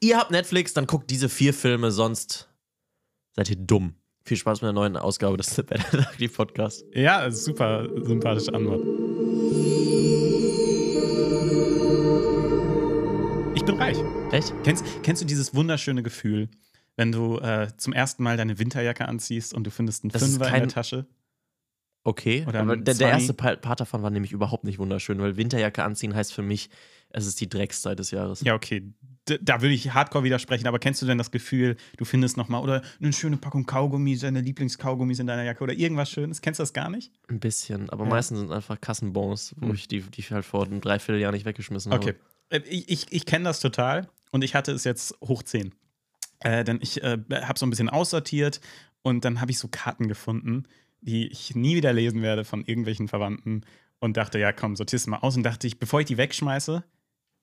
Ihr habt Netflix, dann guckt diese vier Filme, sonst seid ihr dumm. Viel Spaß mit der neuen Ausgabe des Better Lucky Podcast. Ja, super sympathische Antwort. Ich bin reich. Echt? Kennst, kennst du dieses wunderschöne Gefühl, wenn du äh, zum ersten Mal deine Winterjacke anziehst und du findest einen Das Fünfer in kein- der Tasche? Okay. Oder aber der, der 20. erste Pa- Part davon war nämlich überhaupt nicht wunderschön, weil Winterjacke anziehen heißt für mich, es ist die Dreckszeit des Jahres. Ja, okay. Da würde ich hardcore widersprechen, aber kennst du denn das Gefühl, du findest nochmal oder eine schöne Packung Kaugummis, deine Lieblingskaugummis in deiner Jacke oder irgendwas Schönes? Kennst du das gar nicht? Ein bisschen, aber Ja. meistens sind einfach Kassenbons, wo Hm. ich die, die ich halt vor einem Dreivierteljahr nicht weggeschmissen Okay. habe. Äh, Ich, ich, ich kenne das total und ich hatte es jetzt hoch 10. Äh, denn ich äh, habe so ein bisschen aussortiert und dann habe ich so Karten gefunden, die ich nie wieder lesen werde von irgendwelchen Verwandten und dachte, ja komm, sortier's mal aus und dachte ich, bevor ich die wegschmeiße,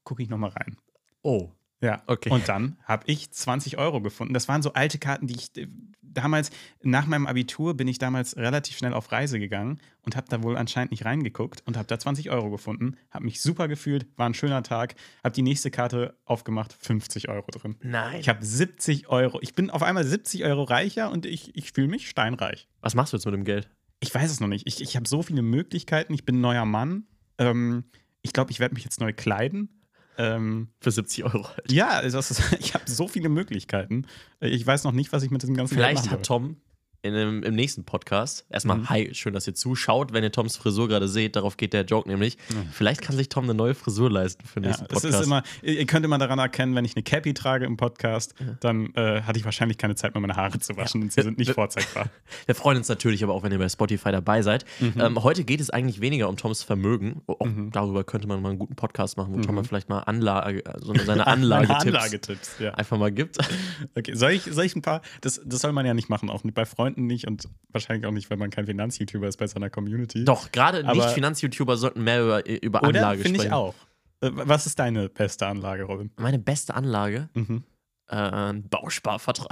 gucke ich nochmal rein. Oh. Ja, Okay. Und dann habe ich 20 Euro gefunden. Das waren so alte Karten, die ich äh, damals, nach meinem Abitur, bin ich damals relativ schnell auf Reise gegangen und habe da wohl anscheinend nicht reingeguckt und habe da 20 Euro gefunden. Habe mich super gefühlt, war ein schöner Tag. Habe die nächste Karte aufgemacht, 50 Euro drin. Nein. Ich habe 70 Euro. Ich bin auf einmal 70 Euro reicher und ich, ich fühle mich steinreich. Was machst du jetzt mit dem Geld? Ich weiß es noch nicht. Ich, ich habe so viele Möglichkeiten. Ich bin ein neuer Mann. Ähm, ich glaube, ich werde mich jetzt neu kleiden. Ähm, Für 70 Euro halt. ja, also ist, ich habe so viele Möglichkeiten. Ich weiß noch nicht, was ich mit diesem ganzen Geld Vielleicht machen hat Tom in dem, im nächsten Podcast, erstmal, Mhm. hi, schön, dass ihr zuschaut. Wenn ihr Toms Frisur gerade seht, darauf geht der Joke nämlich. Vielleicht kann sich Tom eine neue Frisur leisten für den Ja, nächsten es Podcast. ist immer, ihr könnt immer daran erkennen, wenn ich eine Cappy trage im Podcast, dann äh, hatte ich wahrscheinlich keine Zeit mehr, meine Haare zu waschen und sie sind nicht vorzeigbar. Wir freuen uns natürlich aber auch, wenn ihr bei Spotify dabei seid. Mhm. Ähm, heute geht es eigentlich weniger um Toms Vermögen. Auch darüber könnte man mal einen guten Podcast machen, wo Tom mal vielleicht mal Anlage, also seine Anlagetipps Mhm. Ja. einfach mal gibt. Okay, soll ich, soll ich ein paar, das, das soll man ja nicht machen, auch nicht bei Freunden nicht und wahrscheinlich auch nicht, wenn man kein Finanz-YouTuber ist bei seiner Community. Doch, gerade Nicht-Finanz-YouTuber sollten mehr über, über Oder? Anlage Finde sprechen. ich auch. Äh, Was ist deine beste Anlage, Robin? Meine beste Anlage, Mhm. Äh, ein Bausparvertrag.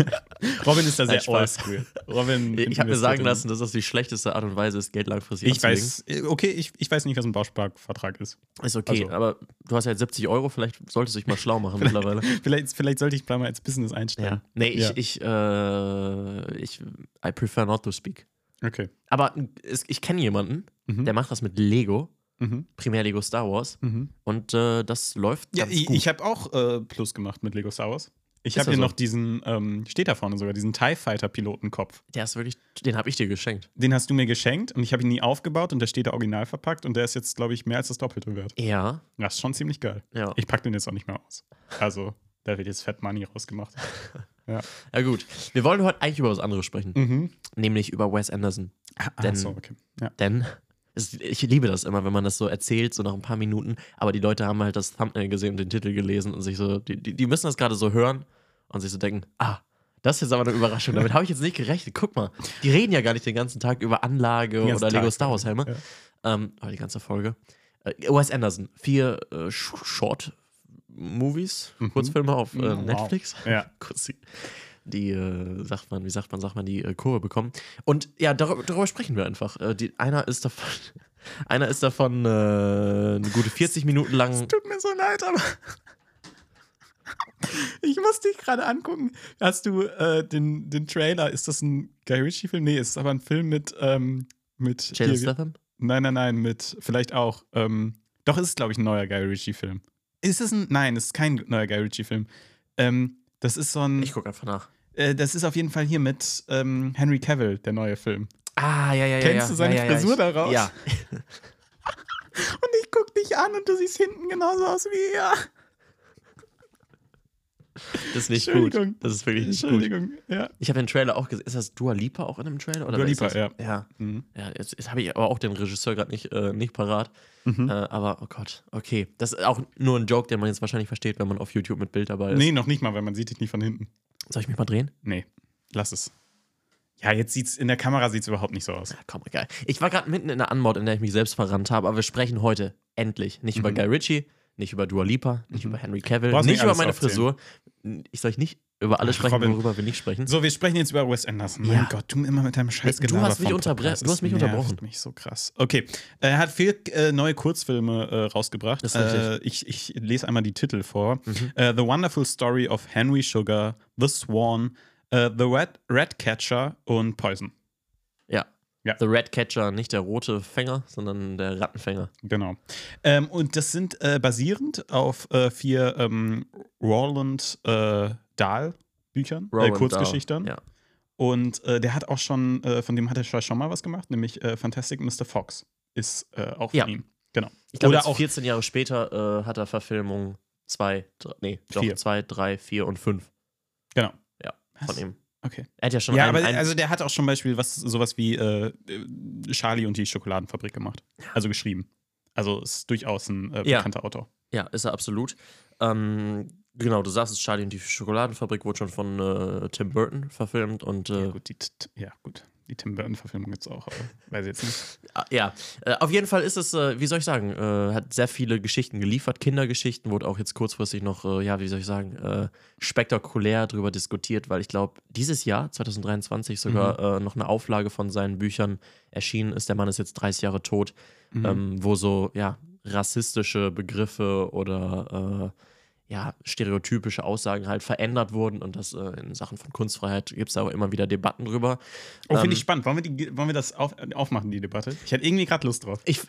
Robin ist da sehr oldschool. Robin Ich habe mir sagen lassen, dass das die schlechteste Art und Weise ist, Geld langfristig Ich weiß, äh, okay, ich, ich weiß nicht, was ein Bausparvertrag ist. Ist okay, Also- aber du hast ja jetzt 70 Euro, vielleicht solltest du dich mal schlau machen mittlerweile. Vielleicht, vielleicht sollte ich mal als Business einstellen. Ja. Nee, ich, Ja. ich, äh, ich, I prefer not to speak. Okay. Aber es, ich kenne jemanden, Mhm. der macht das mit Lego, Mhm. primär Lego Star Wars, Mhm. und äh, das läuft Ja, ganz ich, gut. ich habe auch äh, Plus gemacht mit Lego Star Wars. Ich habe hier so? noch diesen, ähm, steht da vorne sogar, diesen TIE Fighter Pilotenkopf. der ist wirklich, den habe ich dir geschenkt. Den hast du mir geschenkt und ich habe ihn nie aufgebaut und der steht da original verpackt und der ist jetzt, glaube ich, mehr als das Doppelte wert. Ja, Das ist schon ziemlich geil. ja. Ich packe den jetzt auch nicht mehr aus. Also, da wird jetzt Fat Money rausgemacht. Ja. Ja, gut. Wir wollen heute eigentlich über was anderes sprechen, Mhm. nämlich über Wes Anderson. Ah, Denn- so, okay. Ja. Denn ich liebe das immer, wenn man das so erzählt, so nach ein paar Minuten, aber die Leute haben halt das Thumbnail gesehen und den Titel gelesen und sich so, die, die, müssen das gerade so hören und sich so denken, ah, das ist jetzt aber eine Überraschung, damit habe ich jetzt nicht gerechnet. Guck mal, die reden ja gar nicht den ganzen Tag über Anlage oder Lego Tag, Star Wars Helme. ja. Ähm, aber die ganze Folge. Äh, Wes Anderson, vier äh, Sh- Short Movies, Mhm. Kurzfilme auf äh, Wow. Netflix. Ja. Kurz die, äh, sagt man, wie sagt man, sagt man, die äh, Kurve bekommen. Und ja, darüber, darüber sprechen wir einfach. Äh, die, einer ist davon, einer ist davon äh, eine gute 40 Minuten lang. Tut mir so leid, aber. Ich muss dich gerade angucken. Hast du äh, den, den Trailer? Ist das ein Guy Ritchie-Film? Nee, es ist aber ein Film mit. Ähm, mit Jason Statham? Nein, nein, nein, mit. Vielleicht auch. Ähm, doch, ist es, glaube ich, ein neuer Guy Ritchie-Film. Ist es ein. Nein, es ist kein neuer Guy Ritchie-Film. Ähm, das ist so ein. Ich gucke einfach nach. Äh, das ist auf jeden Fall hier mit ähm, Henry Cavill, der neue Film. Ah, ja, ja, ja. Kennst ja, du seine ja, ja, Frisur ich, daraus? Ja. Und ich guck dich an und du siehst hinten genauso aus wie er. Das ist nicht gut. Entschuldigung. Das ist wirklich nicht gut. Entschuldigung. Ja. Ich habe den Trailer auch gesehen. Ist das Dua Lipa auch in dem Trailer? Oder Dua Lipa, ja. Ja, Mhm. ja jetzt, jetzt habe ich aber auch den Regisseur gerade nicht, äh, nicht parat. Mhm. Äh, aber, oh Gott, okay. Das ist auch nur ein Joke, den man jetzt wahrscheinlich versteht, wenn man auf YouTube mit Bild dabei ist. Nee, noch nicht mal, weil man sieht dich nicht von hinten. Soll ich mich mal drehen? Nee, lass es. Ja, jetzt sieht's in der Kamera sieht's überhaupt nicht so aus. Ja, komm, egal. Ich war gerade mitten in der Anmod, in der ich mich selbst verrannt habe, aber wir sprechen heute endlich nicht über Mhm. Guy Ritchie, nicht über Dua Lipa, nicht Mhm. über Henry Cavill, nicht über meine aufzählen. Frisur. Ich soll ich nicht über alles sprechen, Robin. worüber wir nicht sprechen. So, wir sprechen jetzt über Wes Anderson. Mein Ja. Gott, du immer mit deinem scheiß Hey, du hast mich unterbre- du hast mich unterbrochen. mich so krass. Okay, er hat vier äh, neue Kurzfilme äh, rausgebracht. Das ist äh, ich, ich lese einmal die Titel vor. Mhm. Äh, The Wonderful Story of Henry Sugar, The Swan, äh, The Red, Ratcatcher und Poison. Ja. Ja. The Red Catcher, nicht der rote Fänger, sondern der Rattenfänger. Genau. Ähm, und das sind äh, basierend auf äh, vier ähm, Roland äh, Dahl Büchern, äh, Kurzgeschichten. Ja. Und äh, der hat auch schon, äh, von dem hat er schon mal was gemacht, nämlich äh, Fantastic Mr. Fox ist auch von Ja. ihm. Genau. Ich glaube, Oder jetzt auch 14 Jahre später hat er Verfilmung 2, nee, doch Vier. 2, 3, 4 und 5 genau. Ja, Was? von ihm. Okay. Er hat ja schon Ja, einen, aber einen, also der hat auch schon Beispiel was sowas wie äh, äh, Charlie und die Schokoladenfabrik gemacht. Also geschrieben. Also ist durchaus ein äh, Ja. bekannter Autor. Ja, ist er absolut. Ähm, genau, du sagst es, Charlie und die Schokoladenfabrik wurde schon von äh, Tim Burton verfilmt und äh, Ja, gut, die, ja, gut. Die Tim Burton-Verfilmung gibt es auch, aber weiß ich jetzt nicht. Ah, Ja, äh, auf jeden Fall ist es, äh, wie soll ich sagen, äh, hat sehr viele Geschichten geliefert, Kindergeschichten, wurde auch jetzt kurzfristig noch, ja, wie soll ich sagen, spektakulär darüber diskutiert, weil ich glaube, dieses Jahr, 2023, sogar Mhm. noch eine Auflage von seinen Büchern erschienen ist. Der Mann ist jetzt 30 Jahre tot, Mhm. ähm, wo so, ja, rassistische Begriffe oder äh, ja, stereotypische Aussagen halt verändert wurden und das äh, in Sachen von Kunstfreiheit gibt es da auch immer wieder Debatten drüber. Oh, finde Ähm, ich spannend. Wollen wir, die, wollen wir das auf, aufmachen, die Debatte? Ich hätte irgendwie gerade Lust drauf. Ich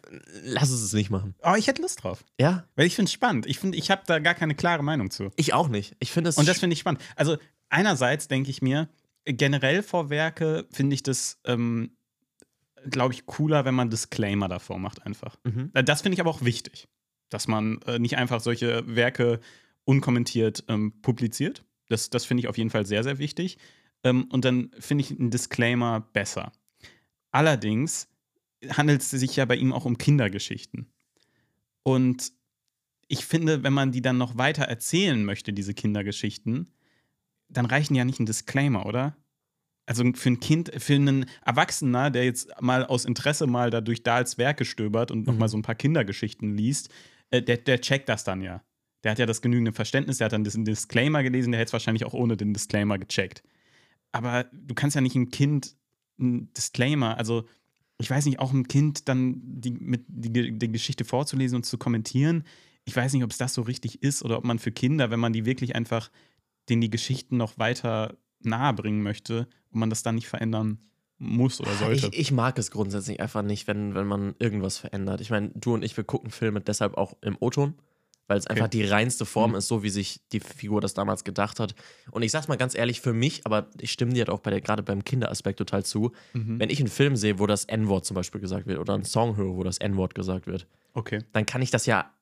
lass es nicht machen. Oh, ich hätte Lust drauf. Ja, Weil ich finde es spannend. Ich finde, ich habe da gar keine klare Meinung zu. ich auch nicht. Ich finde es Und das finde ich spannend. Also, einerseits denke ich mir, generell vor Werke finde ich das, ähm, glaube ich, cooler, wenn man Disclaimer davor macht, einfach. Mhm. Äh, Das finde ich aber auch wichtig, dass man äh, nicht einfach solche Werke unkommentiert ähm, publiziert. Das, das finde ich auf jeden Fall sehr, sehr wichtig. Ähm, und dann finde ich einen Disclaimer besser. Allerdings handelt es sich ja bei ihm auch um Kindergeschichten. Und ich finde, wenn man die dann noch weiter erzählen möchte, diese Kindergeschichten, dann reichen ja nicht ein Disclaimer, oder? Also für ein Kind, für einen Erwachsener, der jetzt mal aus Interesse mal da durch Dahls Werke stöbert und Mhm. nochmal so ein paar Kindergeschichten liest, äh, der, der checkt das dann ja. Der hat ja das genügende Verständnis, der hat dann diesen Disclaimer gelesen, der hätte es wahrscheinlich auch ohne den Disclaimer gecheckt. Aber du kannst ja nicht einem Kind einen Disclaimer, also ich weiß nicht, auch einem Kind dann die, mit, die, die Geschichte vorzulesen und zu kommentieren, ich weiß nicht, ob es das so richtig ist oder ob man für Kinder, wenn man die wirklich einfach denen die Geschichten noch weiter nahe bringen möchte, ob man das dann nicht verändern muss oder sollte. Ich, ich mag es grundsätzlich einfach nicht, wenn, wenn man irgendwas verändert. Ich meine, du und ich, wir gucken Filme deshalb auch im O-Ton, weil es einfach die reinste Form Mhm. ist, so wie sich die Figur das damals gedacht hat. Und ich sag's mal ganz ehrlich, für mich, aber ich stimme dir halt auch bei der, gerade beim Kinderaspekt total zu, Mhm. wenn ich einen Film sehe, wo das N-Wort zum Beispiel gesagt wird oder einen Song höre, wo das N-Wort gesagt wird, Okay. dann kann ich das ja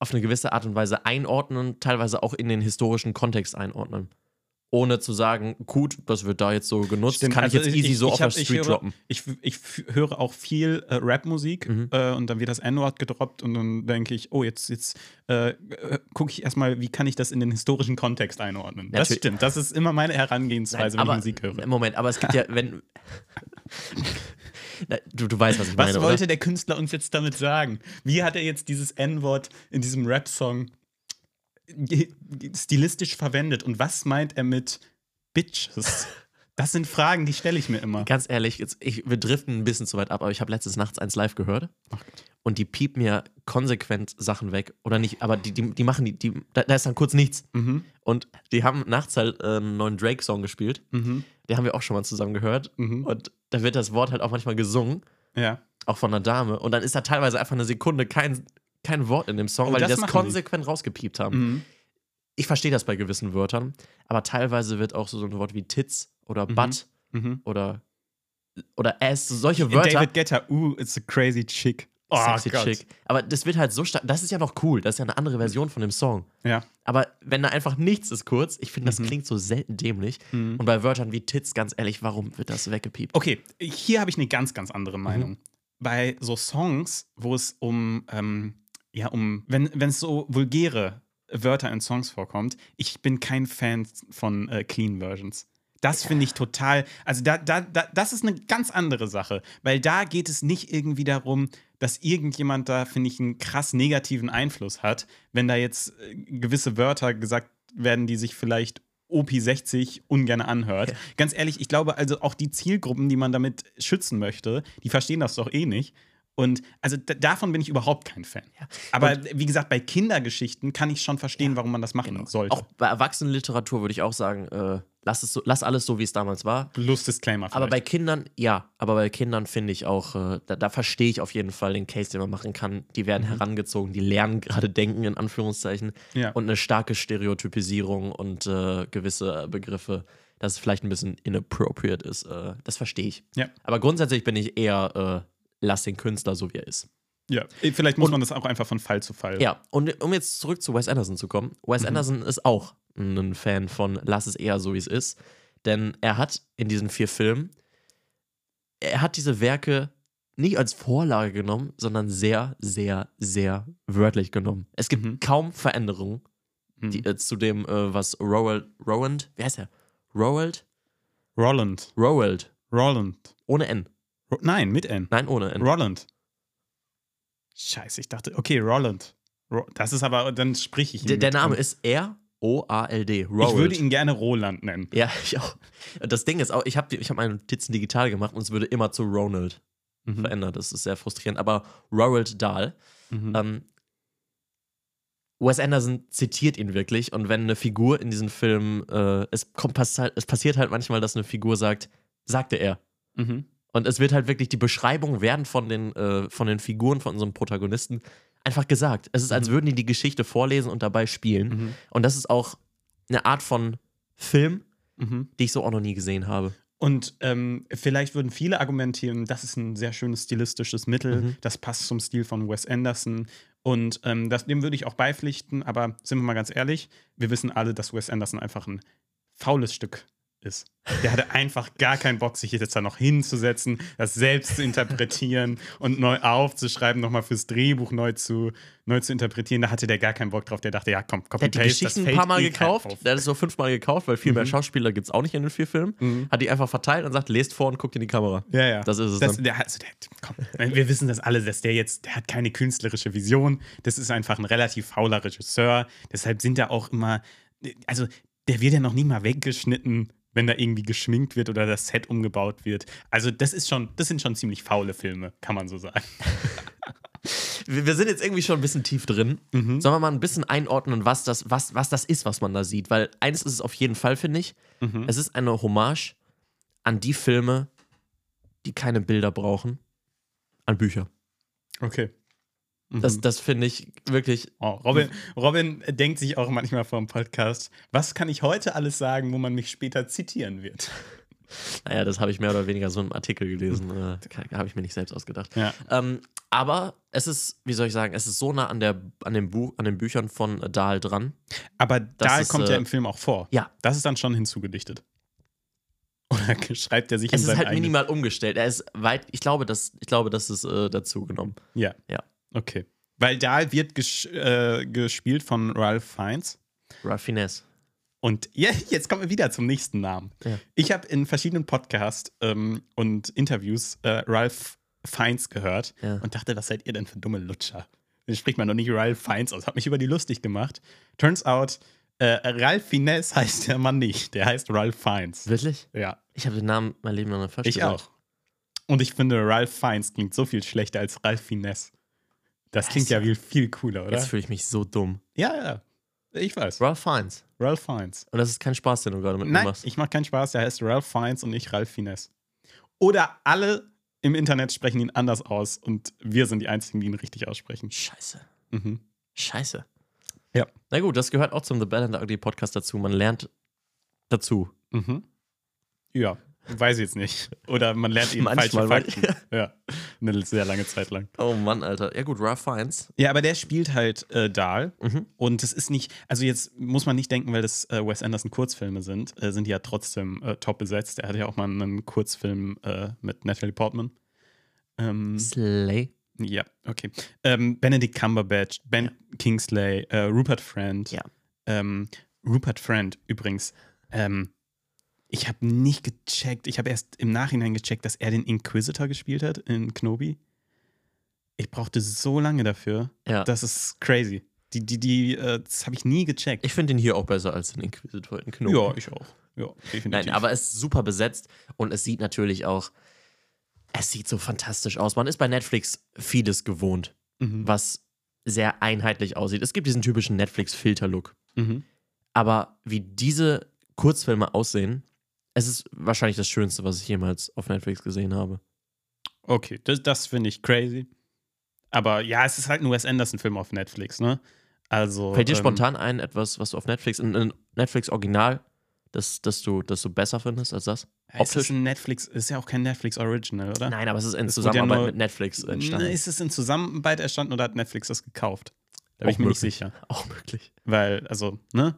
auf eine gewisse Art und Weise einordnen, teilweise auch in den historischen Kontext einordnen. Ohne zu sagen, gut, das wird da jetzt so genutzt, Stimmt, kann also ich jetzt easy ich- so ich auf der Street höre- droppen. Ich, ich höre auch viel äh, Rap-Musik Mhm. äh, und dann wird das N-Wort gedroppt und dann denke ich, oh, jetzt, jetzt äh, gucke ich erstmal, wie kann ich das in den historischen Kontext einordnen. Das Natürlich. stimmt, das ist immer meine Herangehensweise, Nein, wenn aber, ich Musik höre. Moment, aber es gibt ja, wenn. Du, du weißt, was ich Was meine. wollte oder? der Künstler uns jetzt damit sagen? Wie hat er jetzt dieses N-Wort in diesem Rap-Song stilistisch verwendet und was meint er mit Bitches? Das sind Fragen, die stelle ich mir immer. Ganz ehrlich, jetzt, ich, wir driften ein bisschen zu weit ab, aber ich habe letztes nachts eins live gehört und die piepen mir konsequent Sachen weg. Oder nicht, aber die, die, die machen die, die da, da ist dann kurz nichts. Mhm, Und die haben nachts halt äh, einen neuen Drake-Song gespielt. mhm, Den haben wir auch schon mal zusammen gehört. mhm. Und da wird das Wort halt auch manchmal gesungen, Ja. auch von einer Dame. Und dann ist da teilweise einfach eine Sekunde kein, kein Wort in dem Song, Oh, weil die das das machen die. konsequent rausgepiept haben. Mhm. Ich verstehe das bei gewissen Wörtern, aber teilweise wird auch so ein Wort wie Tits oder Mhm. Butt Mhm. oder, oder Ass, solche Wörter. David Guetta, uh, it's a crazy chick. Oh, sexy Gott. chick. Aber das wird halt so stark. Das ist ja noch cool. Das ist ja eine andere Version von dem Song. Ja. Aber wenn da einfach nichts ist kurz, ich finde, das Mhm. klingt so selten dämlich. Mhm. Und bei Wörtern wie Tits, ganz ehrlich, warum wird das weggepiept? Okay, hier habe ich eine ganz, ganz andere Mhm. Meinung. Bei so Songs, wo es um, ähm, ja, um, wenn es so vulgäre Wörter in Songs vorkommt, ich bin kein Fan von äh, Clean Versions. Das finde ich total, also da, da, da, das ist eine ganz andere Sache, weil da geht es nicht irgendwie darum, dass irgendjemand da, finde ich, einen krass negativen Einfluss hat, wenn da jetzt äh, gewisse Wörter gesagt werden, die sich vielleicht OP60 ungern anhört. Ja. Ganz ehrlich, ich glaube also auch die Zielgruppen, die man damit schützen möchte, die verstehen das doch eh nicht. Und also da- davon bin ich überhaupt kein Fan. Aber wie gesagt, bei Kindergeschichten kann ich schon verstehen, warum man das machen sollte. Genau. Auch bei Erwachsenenliteratur würde ich auch sagen, äh, lass, es so, lass alles so, wie es damals war. Plus Disclaimer. Aber bei vielleicht. Kindern, ja, aber bei Kindern finde ich auch, äh, da, da verstehe ich auf jeden Fall den Case, den man machen kann. Die werden herangezogen, die lernen gerade denken, in Anführungszeichen. Mhm. Ja. Und eine starke Stereotypisierung und äh, gewisse Begriffe, dass es vielleicht ein bisschen inappropriate ist, äh, das verstehe ich. Ja. Aber grundsätzlich bin ich eher, äh, lass den Künstler so, wie er ist. ja, vielleicht muss man das auch einfach von Fall zu Fall. Ja, und um jetzt zurück zu Wes Anderson zu kommen. Wes Mhm. Anderson ist auch ein Fan von Lass es eher so, wie es ist. Denn er hat in diesen vier Filmen, er hat diese Werke nicht als Vorlage genommen, sondern sehr, sehr, sehr wörtlich genommen. Es gibt Mhm. kaum Veränderungen Mhm. die, äh, zu dem, äh, was Roald, Rowand, wie heißt er? Roald? Roland. Roald. Roland. Ohne N. Ro Nein, mit N. Nein, ohne N. Roland. Scheiße, ich dachte, okay, Roland. Ro das ist aber, dann sprich ich ihn. Der, der Name an. ist R-O-A-L-D. Ich Roald. würde ihn gerne Roland nennen. Ja, ich auch. Das Ding ist auch, ich habe ich hab meine Notizen digital gemacht und es würde immer zu Ronald Mhm. verändert. Das ist sehr frustrierend. Aber Roald Dahl, Mhm. ähm, Wes Anderson zitiert ihn wirklich und wenn eine Figur in diesem Film, äh, es, kommt, pass halt, es passiert halt manchmal, dass eine Figur sagt, sagte er. Mhm. Und es wird halt wirklich, die Beschreibungen werden von den, äh, von den Figuren, von unserem Protagonisten einfach gesagt. Es ist, als würden die die Geschichte vorlesen und dabei spielen. Mhm. Und das ist auch eine Art von Film, Mhm. die ich so auch noch nie gesehen habe. Und ähm, vielleicht würden viele argumentieren, das ist ein sehr schönes stilistisches Mittel, Mhm. das passt zum Stil von Wes Anderson. Und ähm, das, dem würde ich auch beipflichten, aber sind wir mal ganz ehrlich, wir wissen alle, dass Wes Anderson einfach ein faules Stück ist. Der hatte einfach gar keinen Bock, sich jetzt da noch hinzusetzen, das selbst zu interpretieren und neu aufzuschreiben, nochmal fürs Drehbuch neu zu, neu zu interpretieren. Da hatte der gar keinen Bock drauf. Der dachte, ja, komm, Der copy hat die paste, Geschichten ein paar Mal eh gekauft. auf. Der hat es so fünfmal gekauft, weil viel mehr Mhm. Schauspieler gibt es auch nicht in den vier Filmen. Mhm. Hat die einfach verteilt und sagt, lest vor und guckt in die Kamera. Ja, ja. Das ist es Das, dann. der, also der, komm, wir wissen das alle, dass der jetzt, der hat keine künstlerische Vision. Das ist einfach ein relativ fauler Regisseur. Deshalb sind da auch immer, also der wird ja noch nie mal weggeschnitten, wenn da irgendwie geschminkt wird oder das Set umgebaut wird. Also das ist schon, das sind schon ziemlich faule Filme, kann man so sagen. Wir, sind jetzt irgendwie schon ein bisschen tief drin. Mhm. Sollen wir mal ein bisschen einordnen, was das, was, was das ist, was man da sieht? Weil eines ist es auf jeden Fall, finde ich. Mhm. Es ist eine Hommage an die Filme, die keine Bilder brauchen, an Bücher. Okay. Mhm. Das, das finde ich wirklich. Oh, Robin, Robin denkt sich auch manchmal vor dem Podcast, was kann ich heute alles sagen, wo man mich später zitieren wird? Naja, das habe ich mehr oder weniger so einem Artikel gelesen. Äh, habe ich mir nicht selbst ausgedacht. Ja. Ähm, aber es ist, wie soll ich sagen, es ist so nah an, der, an, dem Buch, an den Büchern von äh, Dahl dran. Aber da ist, kommt äh, ja im Film auch vor. Ja. Das ist dann schon hinzugedichtet. Oder schreibt er sich Es in ist sein halt minimal umgestellt. Er ist weit, ich glaube, das, ich glaube, das ist äh, dazu genommen. Ja. Ja. Okay. Weil da wird ges äh, gespielt von Ralph Fiennes. Raffinesse. Und ja, jetzt kommen wir wieder zum nächsten Namen. Ja. Ich habe in verschiedenen Podcasts ähm, und Interviews äh, Ralph Fiennes gehört Ja. und dachte, was seid ihr denn für dumme Lutscher? Den spricht man doch nicht Ralph Fiennes aus. Hat mich über die lustig gemacht. Turns out, äh, Ralph Fiennes heißt der Mann nicht. Der heißt Ralph Fiennes. Wirklich? Ja, Ich habe den Namen mein Leben lang falsch ich gesagt. auch. Und ich finde, Ralph Fiennes klingt so viel schlechter als Ralph Fiennes. Das klingt ja viel, viel cooler, oder? Jetzt fühle ich mich so dumm. Ja, ja. Ich weiß. Ralph Fiennes. Ralph Fiennes. Und das ist kein Spaß, den du gerade mit mir Nein, machst. ich mache keinen Spaß. Der heißt Ralph Fiennes und nicht Ralph Fiennes. Oder alle im Internet sprechen ihn anders aus und wir sind die Einzigen, die ihn richtig aussprechen. Scheiße. Mhm. Scheiße. Ja. Na gut, das gehört auch zum The Bad and the Ugly Podcast dazu. Man lernt dazu. Mhm. Ja, weiß ich jetzt nicht. Oder man lernt eben Manchmal, falsche Fakten. ja, eine sehr lange Zeit lang. Oh Mann, Alter. Ja gut, Ralph Fiennes. Ja, aber der spielt halt äh, Dahl. Mhm. Und das ist nicht, also jetzt muss man nicht denken, weil das äh, Wes Anderson Kurzfilme sind, äh, sind die ja trotzdem äh, top besetzt. Er hatte ja auch mal einen Kurzfilm äh, mit Natalie Portman. Ähm, Slay. ja, okay. Ähm, Benedict Cumberbatch, Ben Kingsley, äh, Rupert Friend. Ja. Ähm, Rupert Friend übrigens. Ähm, ich habe nicht gecheckt, ich habe erst im Nachhinein gecheckt, dass er den Inquisitor gespielt hat in Knobi. Ich brauchte so lange dafür. Ja. Das ist crazy. Die, die, die, äh, das habe ich nie gecheckt. Ich finde ihn hier auch besser als den Inquisitor in Knoten. ja, ich auch. Ja, definitiv. Nein, aber es ist super besetzt und es sieht natürlich auch, es sieht so fantastisch aus. Man ist bei Netflix vieles gewohnt, Mhm. was sehr einheitlich aussieht. Es gibt diesen typischen Netflix-Filter-Look. Mhm. Aber wie diese Kurzfilme aussehen, es ist wahrscheinlich das Schönste, was ich jemals auf Netflix gesehen habe. Okay, das, das finde ich crazy. Aber ja, es ist halt ein Wes Anderson-Film auf Netflix, ne? Also. Fällt dir ähm, spontan ein, etwas, was du auf Netflix, ein, ein Netflix-Original, das, das, du, das du besser findest als das? Ist das optisch? ein Netflix, ist ja auch kein Netflix Original, oder? Nein, aber es ist in Das wurde ja Zusammenarbeit nur- mit Netflix entstanden. Ist es in Zusammenarbeit entstanden oder hat Netflix das gekauft? Da bin ich mir nicht möglich. sicher. Auch möglich. Weil, also, ne?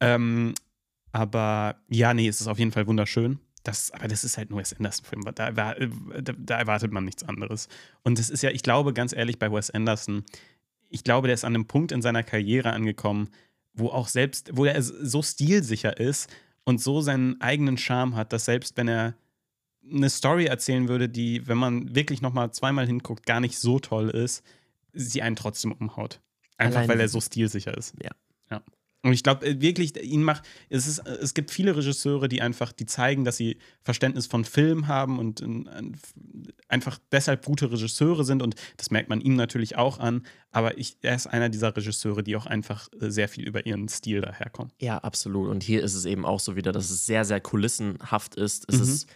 Ähm, aber ja, nee, es ist auf jeden Fall wunderschön. Das, aber das ist halt nur Wes Anderson-Film. Da, da, da, da erwartet man nichts anderes. Und es ist ja, ich glaube, ganz ehrlich, bei Wes Anderson, ich glaube, der ist an einem Punkt in seiner Karriere angekommen, wo auch selbst, wo er so stilsicher ist und so seinen eigenen Charme hat, dass selbst wenn er eine Story erzählen würde, die, wenn man wirklich noch mal zweimal hinguckt, gar nicht so toll ist, sie einen trotzdem umhaut. Einfach Allein- weil er so stilsicher ist. Ja. ja. Und ich glaube äh, wirklich, ihn macht, es, ist, äh, es gibt viele Regisseure, die einfach, die zeigen, dass sie Verständnis von Film haben und äh, einfach deshalb gute Regisseure sind und das merkt man ihm natürlich auch an. Aber ich, er ist einer dieser Regisseure, die auch einfach sehr viel über ihren Stil daherkommen. Ja, absolut. Und hier ist es eben auch so wieder, dass es sehr, sehr kulissenhaft ist. Es Mhm. ist,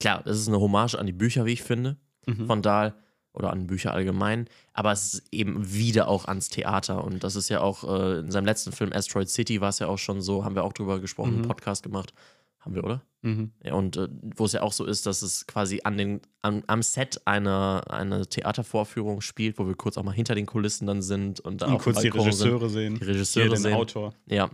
klar, es ist eine Hommage an die Bücher, wie ich finde, Mhm. von Dahl oder an Bücher allgemein, aber es ist eben wieder auch ans Theater. Und das ist ja auch äh, in seinem letzten Film Asteroid City war es ja auch schon so, haben wir auch drüber gesprochen, Mhm. einen Podcast gemacht. Haben wir, oder? Mhm. Ja, und äh, wo es ja auch so ist, dass es quasi an den, am, am Set einer, einer Theatervorführung spielt, wo wir kurz auch mal hinter den Kulissen dann sind und da Und auf kurz die Balkon sind. Regisseure sehen. Die Regisseure Hier den sehen. Autor. Ja.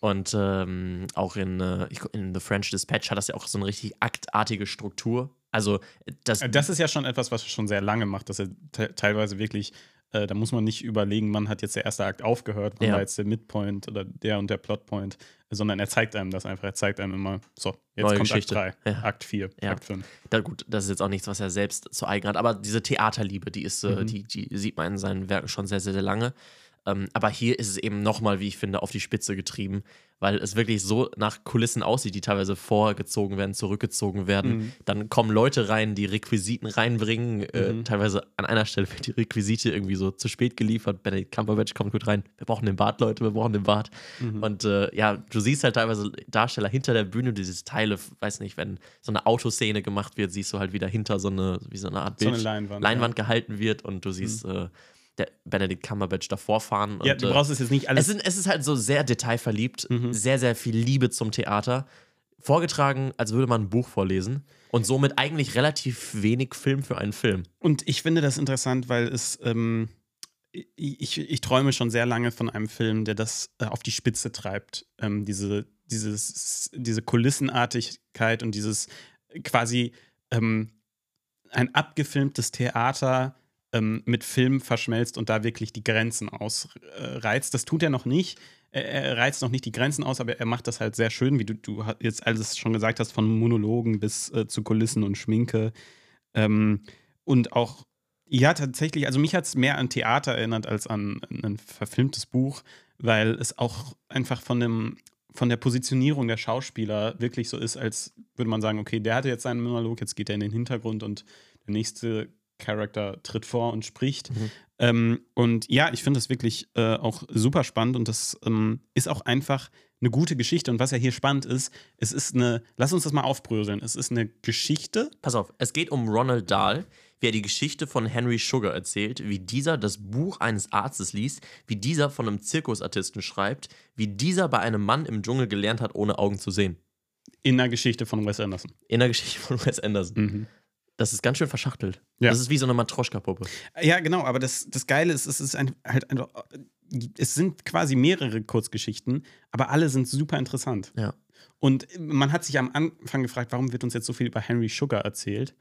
Und ähm, auch in, äh, in The French Dispatch hat das ja auch so eine richtig aktartige Struktur. Also das, Das ist ja schon etwas, was er schon sehr lange macht, dass er te teilweise wirklich, äh, da muss man nicht überlegen, wann hat jetzt der erste Akt aufgehört, wann Ja. war jetzt der Midpoint oder der und der Plotpoint, sondern er zeigt einem das einfach. Er zeigt einem immer, so, jetzt Neue kommt Geschichte. Akt 3, Ja. Akt 4, Ja. Akt 5. da, gut, das ist jetzt auch nichts, was er selbst zu eigen hat, aber diese Theaterliebe, die ist, äh, Mhm. die, die sieht man in seinen Werken schon sehr, sehr, sehr lange. Ähm, aber hier ist es eben nochmal, wie ich finde, auf die Spitze getrieben, weil es wirklich so nach Kulissen aussieht, die teilweise vorgezogen werden, zurückgezogen werden. Mhm. Dann kommen Leute rein, die Requisiten reinbringen. Äh, Mhm. teilweise an einer Stelle wird die Requisite irgendwie so zu spät geliefert. Benedict Cumberbatch kommt gut rein. Wir brauchen den Bart, Leute, wir brauchen den Bart. Mhm. Und äh, ja, du siehst halt teilweise Darsteller hinter der Bühne, dieses Teile, weiß nicht, wenn so eine Autoszene gemacht wird, siehst du halt wieder hinter so eine, wie so eine Art So eine Bild, Leinwand. Leinwand gehalten wird und du siehst äh, der Benedict Cumberbatch davor fahren. Ja, und, du äh, brauchst es jetzt nicht es, alles. sind, es ist halt so sehr detailverliebt, Mhm. sehr, sehr viel Liebe zum Theater. Vorgetragen, als würde man ein Buch vorlesen. Und somit eigentlich relativ wenig Film für einen Film. Und ich finde das interessant, weil es, ähm, ich, ich träume schon sehr lange von einem Film, der das äh, auf die Spitze treibt. Ähm, diese, dieses, diese Kulissenartigkeit und dieses quasi ähm, ein abgefilmtes Theater ähm, mit Film verschmelzt und da wirklich die Grenzen ausreizt. Das tut er noch nicht. Er, reizt noch nicht die Grenzen aus, aber er macht das halt sehr schön, wie du, du jetzt alles schon gesagt hast, von Monologen bis äh, zu Kulissen und Schminke. Ähm, und auch, ja, tatsächlich, also mich hat es mehr an Theater erinnert als an ein verfilmtes Buch, weil es auch einfach von dem, von der Positionierung der Schauspieler wirklich so ist, als würde man sagen, okay, der hatte jetzt seinen Monolog, jetzt geht er in den Hintergrund und der nächste Charakter tritt vor und spricht. Mhm. Ähm, und ja, ich finde das wirklich äh, auch super spannend und das ähm, ist auch einfach eine gute Geschichte. Und was ja hier spannend ist, es ist eine, lass uns das mal aufbröseln, es ist eine Geschichte. Pass auf, es geht um Ronald Dahl, wie er die Geschichte von Henry Sugar erzählt, wie dieser das Buch eines Arztes liest, wie dieser von einem Zirkusartisten schreibt, wie dieser bei einem Mann im Dschungel gelernt hat, ohne Augen zu sehen. In der Geschichte von Wes Anderson. In der Geschichte von Wes Anderson. Mhm. Das ist ganz schön verschachtelt. Ja. Das ist wie so eine Matroschka-Puppe. Ja, genau, aber das, das Geile ist, es ist ein, halt einfach, es sind quasi mehrere Kurzgeschichten, aber alle sind super interessant. Ja. Und man hat sich am Anfang gefragt, warum wird uns jetzt so viel über Henry Sugar erzählt?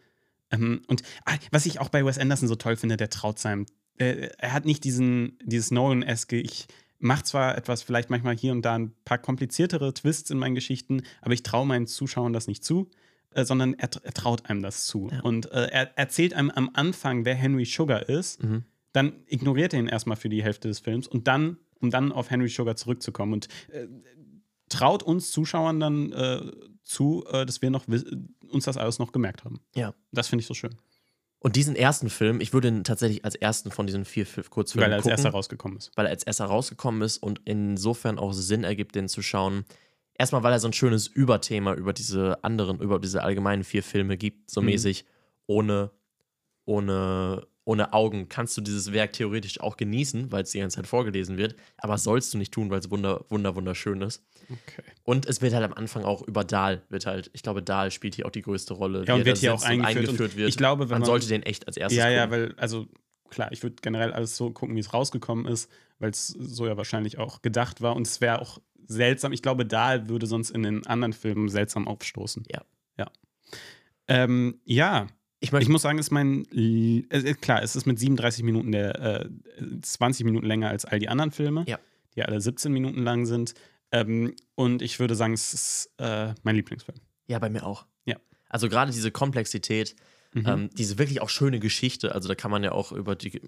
Ähm, und ah, was ich auch bei Wes Anderson so toll finde, der traut seinem. Er, er hat nicht diesen, dieses Nolan-eske, ich mache zwar etwas, vielleicht manchmal hier und da ein paar kompliziertere Twists in meinen Geschichten, aber ich traue meinen Zuschauern das nicht zu, äh, sondern er, er traut einem das zu. Ja. Und äh, er erzählt einem am Anfang, wer Henry Sugar ist, Mhm. dann ignoriert er ihn erstmal für die Hälfte des Films und dann um dann auf Henry Sugar zurückzukommen. Und äh, traut uns Zuschauern dann äh, zu, äh, dass wir noch uns das alles noch gemerkt haben. Ja. Das finde ich so schön. Und diesen ersten Film, ich würde ihn tatsächlich als ersten von diesen vier Fil- Kurzfilmen Weil er als gucken, erster rausgekommen ist. weil er als erster rausgekommen ist und insofern auch Sinn ergibt, den zu schauen. Erstmal, weil er so ein schönes Überthema über diese anderen, über diese allgemeinen vier Filme gibt, so Mhm. mäßig, ohne, ohne, ohne Augen kannst du dieses Werk theoretisch auch genießen, weil es die ganze Zeit vorgelesen wird, aber sollst du nicht tun, weil es wunder, wunder, wunderschön ist. Okay. Und es wird halt am Anfang auch über Dahl, wird halt, ich glaube, Dahl spielt hier auch die größte Rolle. Ja, und wird hier auch eingeführt. und wird. Ich glaube, wenn man, man, sollte den echt als erstes Ja, ja, gucken. weil, also klar, ich würde generell alles so gucken, wie es rausgekommen ist, weil es so ja wahrscheinlich auch gedacht war. Und es wäre auch seltsam. Ich glaube, Dahl würde sonst in den anderen Filmen seltsam aufstoßen. Ja. Ja. Ähm, ja, Ich möchte ich muss sagen, es ist mein. L- äh, klar, es ist mit 37 Minuten der äh, 20 Minuten länger als all die anderen Filme, Ja. die alle 17 Minuten lang sind. Ähm, und ich würde sagen, es ist äh, mein Lieblingsfilm. Ja, bei mir auch. Ja. Also gerade diese Komplexität, Mhm. ähm, diese wirklich auch schöne Geschichte, also da kann man ja auch über die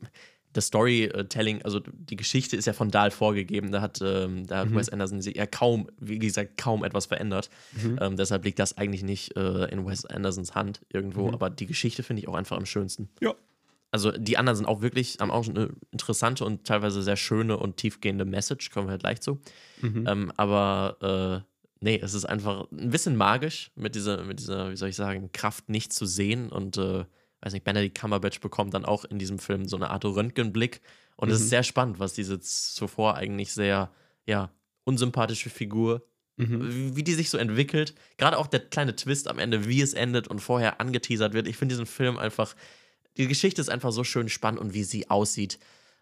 das Storytelling, also die Geschichte ist ja von Dahl vorgegeben, da hat, ähm, da hat Mhm. Wes Anderson sie ja kaum, wie gesagt, kaum etwas verändert. Mhm. Ähm, deshalb liegt das eigentlich nicht äh, in Wes Andersons Hand irgendwo, Mhm. aber die Geschichte finde ich auch einfach am schönsten. Ja. Also die anderen sind auch wirklich, haben auch eine interessante und teilweise sehr schöne und tiefgehende Message, kommen wir halt gleich zu. Mhm. Ähm, aber äh, nee, es ist einfach ein bisschen magisch mit dieser, mit dieser, wie soll ich sagen, Kraft nicht zu sehen. Und äh, weiß nicht, Benedict Cumberbatch bekommt dann auch in diesem Film so eine Art Röntgenblick. Und es Mhm. ist sehr spannend, was diese zuvor eigentlich sehr, ja, unsympathische Figur, Mhm. wie, wie die sich so entwickelt. Gerade auch der kleine Twist am Ende, wie es endet und vorher angeteasert wird. Ich finde diesen Film einfach, die Geschichte ist einfach so schön spannend und wie sie aussieht.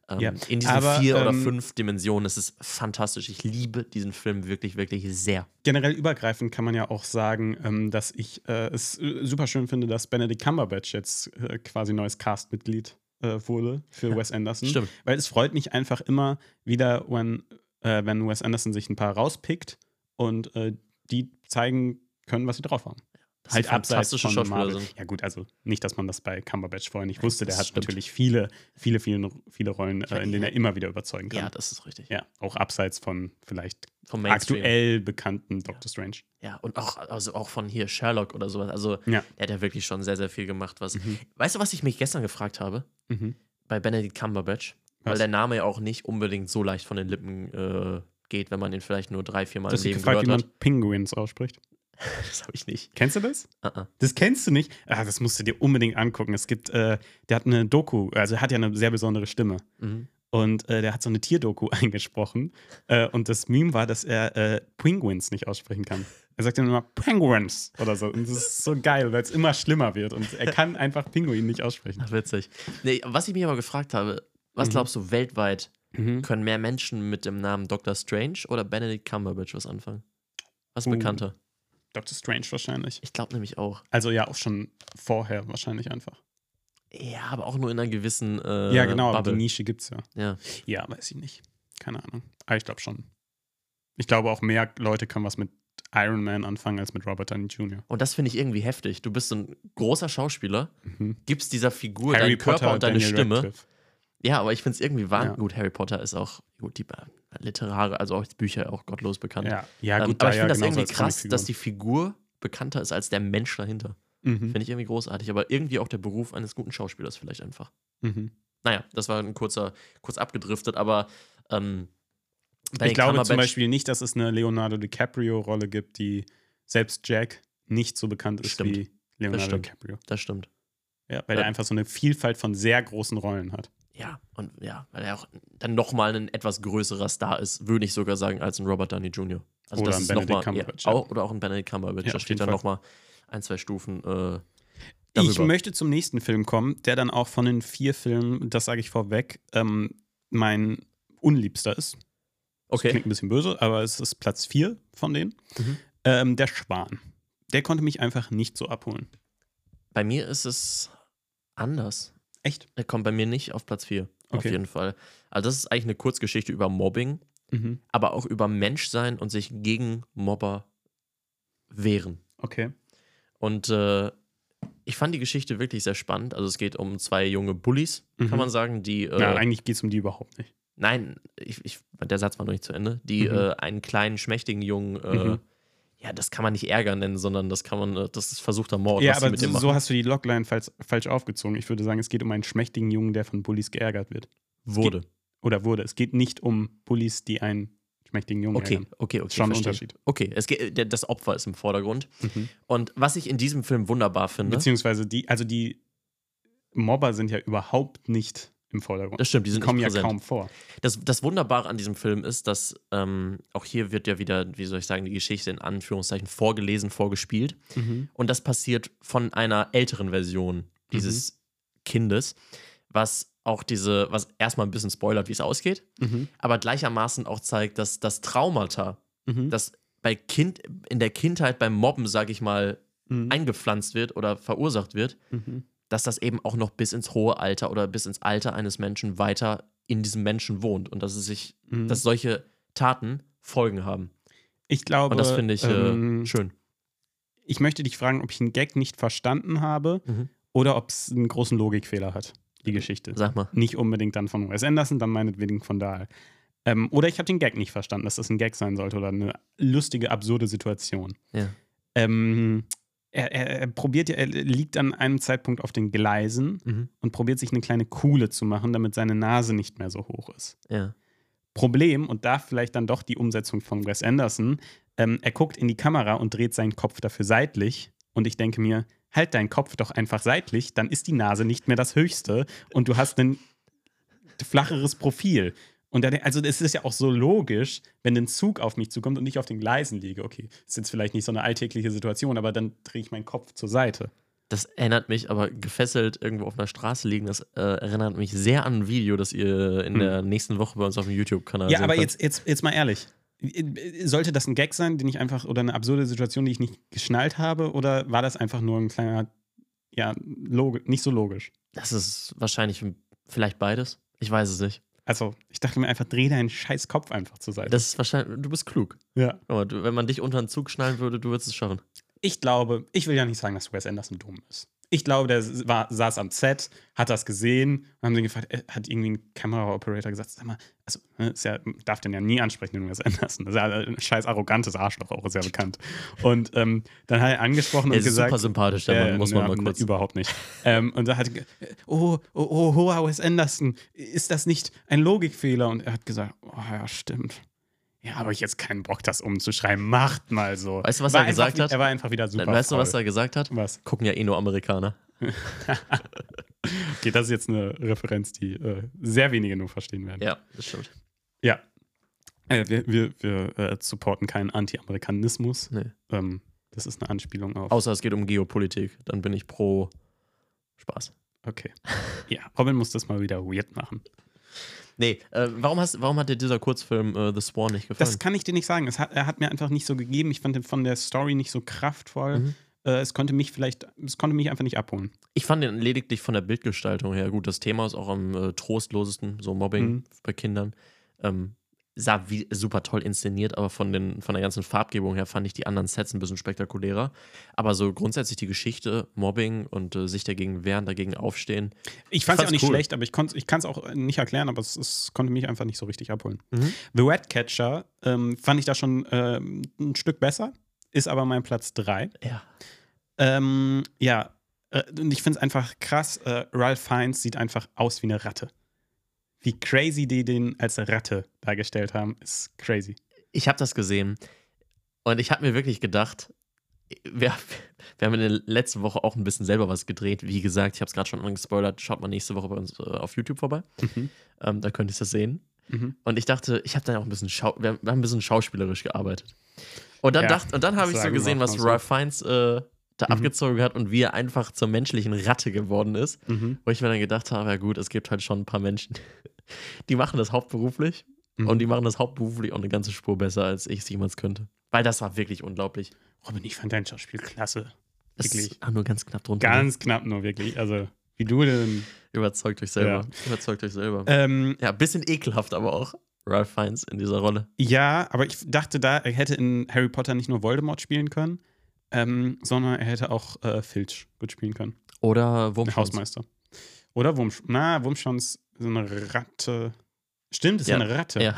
Ähm, Ja, in diesen aber, vier oder ähm, fünf Dimensionen. Es ist fantastisch. Ich liebe diesen Film wirklich, wirklich sehr. Generell übergreifend kann man ja auch sagen, ähm, dass ich äh, es äh, super schön finde, dass Benedict Cumberbatch jetzt äh, quasi neues Castmitglied äh, wurde für Wes Anderson. Stimmt. Weil es freut mich einfach immer wieder, wenn, äh, wenn Wes Anderson sich ein paar rauspickt und äh, die zeigen können, was sie drauf haben. Dass sie fantastische von Schauspieler sind. Ja, gut, also nicht, dass man das bei Cumberbatch vorher nicht wusste. Der Das hat stimmt. natürlich viele, viele, viele, viele Rollen, Ja, äh, in denen ja. er immer wieder überzeugen kann. Ja, das ist richtig. Ja, auch abseits von vielleicht aktuell bekannten Doctor Strange. Ja, und auch, also auch von hier Sherlock oder sowas. Also, Ja. der hat ja wirklich schon sehr, sehr viel gemacht. Was, Mhm. Weißt du, was ich mich gestern gefragt habe? Mhm. Bei Benedict Cumberbatch? Weil Was? der Name ja auch nicht unbedingt so leicht von den Lippen äh, geht, wenn man ihn vielleicht nur drei, vier Mal im Leben gefragt, wie gehört man hat. Penguins ausspricht. Das habe ich nicht. Kennst du das? Uh -uh. Das kennst du nicht? Ah, das musst du dir unbedingt angucken. Es gibt, äh, der hat eine Doku, also er hat ja eine sehr besondere Stimme. Mhm. Und äh, der hat so eine Tierdoku eingesprochen. Äh, und das Meme war, dass er äh, Penguins nicht aussprechen kann. Er sagt immer Penguins oder so. Und das ist so geil, weil es immer schlimmer wird. Und er kann einfach Pinguin nicht aussprechen. Ach, witzig. Nee, was ich mich aber gefragt habe, was Mhm. glaubst du, weltweit Mhm. können mehr Menschen mit dem Namen Dr. Strange oder Benedict Cumberbatch was anfangen? Was ist Uh. bekannter? Doctor Strange wahrscheinlich. Ich glaube nämlich auch. Also ja, auch schon vorher wahrscheinlich einfach. Ja, aber auch nur in einer gewissen äh, ja, genau, aber Bubble. die Nische gibt's ja. Ja. Ja, weiß ich nicht. Keine Ahnung. Aber ich glaube schon. Ich glaube auch mehr Leute können was mit Iron Man anfangen als mit Robert Downey Jr. Und das finde ich irgendwie heftig. Du bist so ein großer Schauspieler, Mhm. gibst dieser Figur deinen Körper und deine Daniel Stimme. Radcliffe. Ja, aber ich finde es irgendwie wahr. Ja. Gut, Harry Potter ist auch, gut, die Literare, also auch Bücher auch gottlos bekannt. Ja, ja Ähm, gut, aber da ich ja finde das genauso irgendwie krass, dass die Figur bekannter ist als der Mensch dahinter. Mhm. Finde ich irgendwie großartig, aber irgendwie auch der Beruf eines guten Schauspielers vielleicht einfach. Mhm. Naja, das war ein kurzer, kurz abgedriftet, aber ähm, Ich glaube zum Beispiel nicht, dass es eine Leonardo DiCaprio-Rolle gibt, die selbst Jack nicht so bekannt ist Stimmt. wie Leonardo stimmt. DiCaprio. Das stimmt. Ja, weil Ja. er einfach so eine Vielfalt von sehr großen Rollen hat. Ja, und ja, weil er auch dann nochmal ein etwas größerer Star ist, würde ich sogar sagen, als ein Robert Downey Jr. Also Oder das ein ist Benedict noch mal, Ja, auch, oder auch ein Benedict Cumberbatch. Ja, da steht dann nochmal ein, zwei Stufen äh, Ich möchte zum nächsten Film kommen, der dann auch von den vier Filmen, das sage ich vorweg, ähm, mein unliebster ist. Das Okay. klingt ein bisschen böse, aber es ist Platz vier von denen. Mhm. Ähm, der Schwan. Der konnte mich einfach nicht so abholen. Bei mir ist es anders. Echt? Er kommt bei mir nicht auf Platz 4, auf Okay. jeden Fall. Also das ist eigentlich eine Kurzgeschichte über Mobbing, Mhm. aber auch über Menschsein und sich gegen Mobber wehren. Okay. Und äh, ich fand die Geschichte wirklich sehr spannend. Also es geht um zwei junge Bullies, Mhm. kann man sagen, die äh, ja, eigentlich geht es um die überhaupt nicht. nein, ich, ich, der Satz war noch nicht zu Ende, die Mhm. äh, einen kleinen, schmächtigen Jungen, äh, Mhm. Ja, das kann man nicht Ärger nennen, sondern das kann man, äh, das ist versuchter Mord, ja, aber so, so hast du die Logline falsch, falsch aufgezogen. Ich würde sagen, es geht um einen schmächtigen Jungen, der von Bullies geärgert wird. Wurde. Oder wurde. Es geht nicht um Bullies, die einen schmächtigen Jungen Okay, ärgern. okay, okay. Schon ein. Unterschied. Okay, es geht, das Opfer ist im Vordergrund. Mhm. Und was ich in diesem Film wunderbar finde, Beziehungsweise die, also die Mobber sind ja überhaupt nicht im Vordergrund. das stimmt, die Die sind kommen nicht ja kaum vor. Das, das Wunderbare an diesem Film ist, dass ähm, auch hier wird ja wieder, wie soll ich sagen, die Geschichte in Anführungszeichen vorgelesen, vorgespielt. Und das passiert von einer älteren Version dieses Kindes, was auch diese, was erstmal ein bisschen spoilert, wie es ausgeht, Mhm. aber gleichermaßen auch zeigt, dass das Traumata, Mhm. das bei Kind, in der Kindheit beim Mobben, sag ich mal, Mhm. eingepflanzt wird oder verursacht wird, Mhm. Dass das eben auch noch bis ins hohe Alter oder bis ins Alter eines Menschen weiter in diesem Menschen wohnt und dass es sich, Mhm. dass solche Taten Folgen haben. Ich glaube, Und das finde ich ähm, äh, schön. ich möchte dich fragen, ob ich einen Gag nicht verstanden habe Mhm. oder ob es einen großen Logikfehler hat, die Geschichte. Sag mal. Nicht unbedingt dann von Wes Anderson, dann meinetwegen von Dahl. Ähm, oder ich habe den Gag nicht verstanden, dass das ein Gag sein sollte oder eine lustige, absurde Situation. Ja. Ähm, er, er, er probiert ja, er liegt an einem Zeitpunkt auf den Gleisen Mhm. und probiert sich eine kleine Kuhle zu machen, damit seine Nase nicht mehr so hoch ist. Ja. Problem, und da vielleicht dann doch die Umsetzung von Wes Anderson, ähm, er guckt in die Kamera und dreht seinen Kopf dafür seitlich. Und ich denke mir, halt deinen Kopf doch einfach seitlich, dann ist die Nase nicht mehr das Höchste und du hast ein flacheres Profil. Und dann, also es ist ja auch so logisch, wenn ein Zug auf mich zukommt und ich auf den Gleisen liege. Okay, ist jetzt vielleicht nicht so eine alltägliche Situation, aber dann drehe ich meinen Kopf zur Seite. Das erinnert mich, aber gefesselt irgendwo auf einer Straße liegen, das äh, erinnert mich sehr an ein Video, das ihr in Hm. der nächsten Woche bei uns auf dem YouTube-Kanal Ja, sehen aber könnt. jetzt, jetzt, jetzt mal ehrlich. Sollte das ein Gag sein, den ich einfach, oder eine absurde Situation, die ich nicht geschnallt habe, oder war das einfach nur ein kleiner, ja, nicht so logisch? Das ist wahrscheinlich vielleicht beides. Ich weiß es nicht. Also, ich dachte mir einfach, dreh deinen scheiß Kopf einfach zur Seite. Das ist wahrscheinlich, du bist klug. ja. Aber wenn man dich unter den Zug schnallen würde, du würdest es schaffen. Ich glaube, ich will ja nicht sagen, dass Wes Anderson dumm ist. Ich glaube, der war, saß am Set, hat das gesehen, haben sie gefragt, äh, hat irgendwie ein Kameraoperator gesagt, sag mal, also, ne, ist ja, darf den ja nie ansprechen, den Wes Anderson. Das ist ja ein scheiß arrogantes Arschloch, auch ist ja bekannt. Und ähm, dann hat er angesprochen Er und ist gesagt, super sympathisch, der Mann, Äh, muss man ja, mal kurz. Überhaupt nicht. ähm, und da hat oh, oh, oh, oh, Wes Anderson, ist das nicht ein Logikfehler? Und er hat gesagt, oh ja, stimmt. Ja, aber ich jetzt keinen Bock, das umzuschreiben. Macht mal so. Weißt du, was War er gesagt hat? Er war einfach wieder super. weißt du, was er gesagt hat? Was? Gucken ja eh nur Amerikaner. Okay, das ist jetzt eine Referenz, die äh, sehr wenige nur verstehen werden. Ja, das stimmt. Ja. Äh, wir wir, wir äh, supporten keinen Anti-Amerikanismus. Nee. Ähm, das ist eine Anspielung auf. Außer es geht um Geopolitik. Dann bin ich pro Spaß. Okay. Ja, Robin muss das mal wieder weird machen. Nee, äh, warum, hast, warum hat dir dieser Kurzfilm äh, The Swan nicht gefallen? Das kann ich dir nicht sagen. Es hat, er hat mir einfach nicht so gegeben. Ich fand den von der Story nicht so kraftvoll. Mhm. Äh, es konnte mich vielleicht, es konnte mich einfach nicht abholen. Ich fand den lediglich von der Bildgestaltung her gut. Das Thema ist auch am äh, trostlosesten, so Mobbing Mhm. bei Kindern. Ähm, sah wie, super toll inszeniert, aber von, den, von der ganzen Farbgebung her fand ich die anderen Sets ein bisschen spektakulärer. Aber so grundsätzlich die Geschichte, Mobbing und äh, sich dagegen wehren, dagegen aufstehen. Ich fand es ja auch nicht cool. schlecht, aber ich, konnt- ich kann es auch nicht erklären, aber es, es konnte mich einfach nicht so richtig abholen. Mhm. The Ratcatcher ähm, fand ich da schon ähm, ein Stück besser, ist aber mein Platz 3. Ja. Ähm, ja, äh, und ich finde es einfach krass. Äh, Ralph Fiennes sieht einfach aus wie eine Ratte. Wie crazy die den als Ratte dargestellt haben, ist crazy. Ich habe das gesehen und ich habe mir wirklich gedacht, wir, wir haben in der letzten Woche auch ein bisschen selber was gedreht. Wie gesagt, ich habe es gerade schon angespoilert. Schaut mal nächste Woche bei uns äh, auf YouTube vorbei. Mhm. Ähm, da könnt ihr das sehen. Mhm. Und ich dachte, ich habe dann auch ein bisschen, Schau wir, wir haben ein bisschen schauspielerisch gearbeitet. Und dann, Ja, dacht, und dann habe ich so gesehen, was. Ralph Fiennes äh, da Mhm. abgezogen hat und wie er einfach zur menschlichen Ratte geworden ist. Mhm. Wo ich mir dann gedacht habe, ja gut, es gibt halt schon ein paar Menschen, die machen das hauptberuflich Mhm. und die machen das hauptberuflich auch eine ganze Spur besser, als ich es jemals könnte. Weil das war wirklich unglaublich. Robin, ich fand dein Schauspiel klasse. Wirklich. ist nur ganz knapp drunter. Ganz knapp nur, wirklich. Also, wie du denn. Überzeugt euch selber. Überzeugt euch selber. Ähm, ja, bisschen ekelhaft aber auch. Ralph Fiennes in dieser Rolle. ja, aber ich dachte da, er hätte in Harry Potter nicht nur Voldemort spielen können, ähm, sondern er hätte auch äh, Filch gut spielen können. Oder Der Wurmschwanz. Hausmeister. Oder Wurmsch. Na, Wurmschwanz, so eine Ratte. Stimmt, ist ja, eine Ratte. Ja,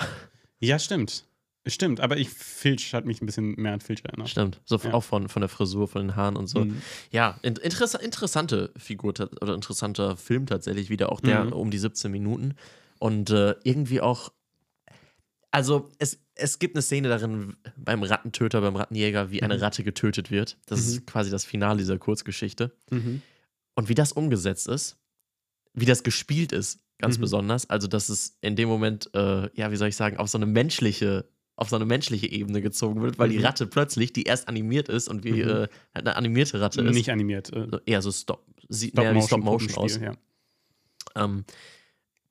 Ja, stimmt. Stimmt, aber ich Filch hat mich ein bisschen mehr an Filch erinnert. stimmt. So Ja. auch von, von der Frisur, von den Haaren und so. Mhm. Ja, in, interessa interessante Figur oder interessanter Film tatsächlich wieder, auch der Mhm. um die 17 Minuten. Und äh, irgendwie auch, also es, es gibt eine Szene darin beim Rattentöter, beim Rattenjäger, wie eine Mhm. Ratte getötet wird. Das Mhm. ist quasi das Finale dieser Kurzgeschichte. Mhm. Und wie das umgesetzt ist, wie das gespielt ist, ganz Mhm. besonders. Also, dass es in dem Moment, äh, ja, wie soll ich sagen, auf so eine menschliche, auf so eine menschliche Ebene gezogen wird, weil die Mhm. Ratte plötzlich, die erst animiert ist und wie Mhm. äh, halt eine animierte Ratte ist, Nicht animiert. Äh, so, eher so Stop, sieht mehr wie Stop-Motion aus, Puppenspiel, ähm,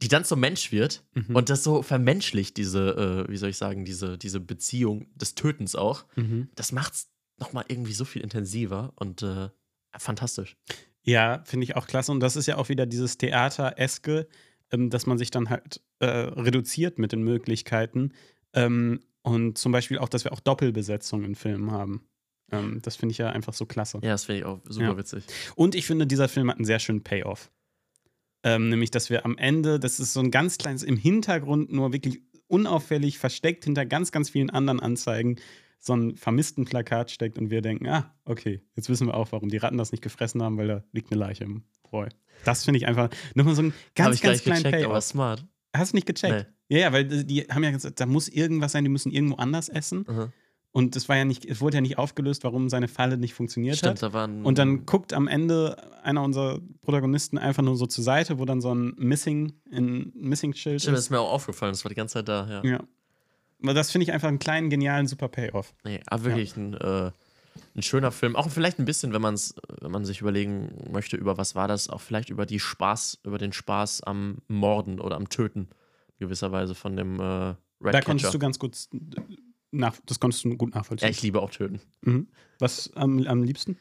die dann zum Mensch wird. Mhm. und das so vermenschlicht, diese, äh, wie soll ich sagen, diese, diese Beziehung des Tötens auch. Mhm. Das macht's nochmal irgendwie so viel intensiver und äh, fantastisch. Ja, finde ich auch klasse. Und das ist ja auch wieder dieses Theater-eske, ähm, dass man sich dann halt äh, reduziert mit den Möglichkeiten. Ähm, und zum Beispiel auch, dass wir auch Doppelbesetzungen in Filmen haben. Ähm, das finde ich ja einfach so klasse. Ja, das finde ich auch super Ja. witzig. Und ich finde, dieser Film hat einen sehr schönen Payoff. Ähm, nämlich, dass wir am Ende, das ist so ein ganz kleines, im Hintergrund nur wirklich unauffällig versteckt hinter ganz, ganz vielen anderen Anzeigen, so ein vermissten Plakat steckt und wir denken, ah, okay, jetzt wissen wir auch, warum die Ratten das nicht gefressen haben, weil da liegt eine Leiche im Roy. Das finde ich einfach nochmal so Habe ganz, ganz kleinen gecheckt, aber Payoff. smart. Hast du nicht gecheckt? Ja, ja, weil die die haben ja gesagt, da muss irgendwas sein, die müssen irgendwo anders essen. Mhm. Und es war ja nicht, es wurde ja nicht aufgelöst, warum seine Falle nicht funktioniert hat. Stimmt, da waren. Und dann guckt am Ende einer unserer Protagonisten einfach nur so zur Seite, wo dann so ein Missing, ein Missing-Schild Stimmt, das ist. ist mir auch aufgefallen, das war die ganze Zeit da, ja. Ja. Aber das finde ich einfach einen kleinen, genialen, super Payoff. Nee, aber wirklich ein, äh, ein schöner Film. Auch vielleicht ein bisschen, wenn man es, wenn man sich überlegen möchte, über was war das, auch vielleicht über die Spaß, über den Spaß am Morden oder am Töten, gewisserweise von dem äh, Red Da konntest du ganz gut nach, das konntest du gut Ja, nachvollziehen. ich liebe auch Töten. mhm. Was am, am liebsten?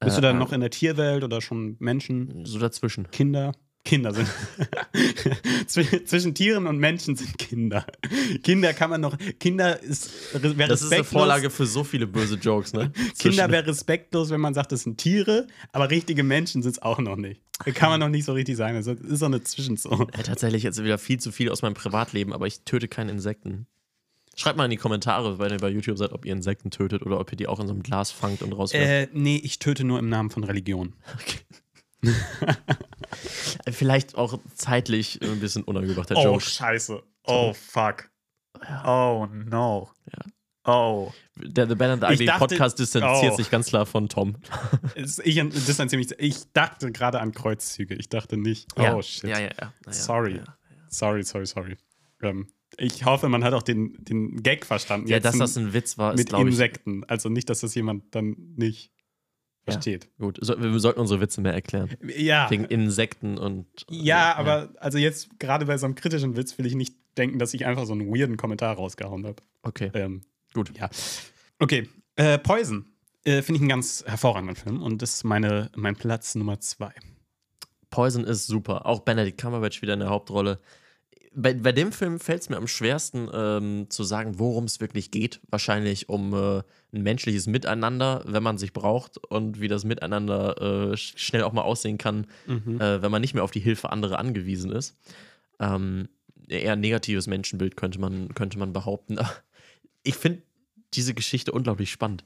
Bist du Äh, da noch in der Tierwelt oder schon Menschen, So dazwischen. Kinder? Kinder sind. Zw- Zwischen Tieren und Menschen sind Kinder. Kinder kann man noch. Kinder ist, wäre Das ist eine Vorlage für so viele böse Jokes, ne? Kinder wäre respektlos, wenn man sagt, das sind Tiere, aber richtige Menschen sind es auch noch nicht. Kann man noch nicht so richtig sein. Das ist so eine Zwischenzone. Ja, tatsächlich jetzt wieder viel zu viel aus meinem Privatleben, aber ich töte keine Insekten. Schreibt mal in die Kommentare, wenn ihr bei YouTube seid, ob ihr Insekten tötet oder ob ihr die auch in so einem Glas fangt und rauswerft. Äh, nee, ich töte nur im Namen von Religion. Vielleicht auch zeitlich ein bisschen unangebrachter Oh, Joke. scheiße. Oh, fuck. Oh, no. Ja. Oh. Der The Ben and the Ugly dachte- Podcast distanziert oh. sich ganz klar von Tom. Ich distanziere mich. Ich dachte gerade an Kreuzzüge. Ich dachte nicht. Oh, ja. shit. Ja, ja, ja. Sorry. Ja, Sorry, sorry, sorry. Ähm, ich hoffe, man hat auch den, den Gag verstanden. ja Jetzt dass das ein Witz war, ist mit. Insekten. Also nicht, dass das jemand dann nicht Ja. versteht. Gut, so, wir sollten unsere Witze mehr erklären. Ja. Wegen Insekten und. Ja, aber also jetzt gerade bei so einem kritischen Witz will ich nicht denken, dass ich einfach so einen weirden Kommentar rausgehauen habe. Okay, Ähm, gut. ja. Okay. Äh, Poison. Äh, Finde ich einen ganz hervorragenden Film und das ist meine, mein Platz Nummer zwei. Poison ist super. Auch Benedict Cumberbatch wieder in der Hauptrolle. Bei, bei dem Film fällt es mir am schwersten ähm, zu sagen, worum es wirklich geht. Wahrscheinlich um äh, ein menschliches Miteinander, wenn man sich braucht und wie das Miteinander äh, sch- schnell auch mal aussehen kann, äh, wenn man nicht mehr auf die Hilfe anderer angewiesen ist. Ähm, eher ein negatives Menschenbild könnte man, könnte man behaupten. Ich finde diese Geschichte unglaublich spannend.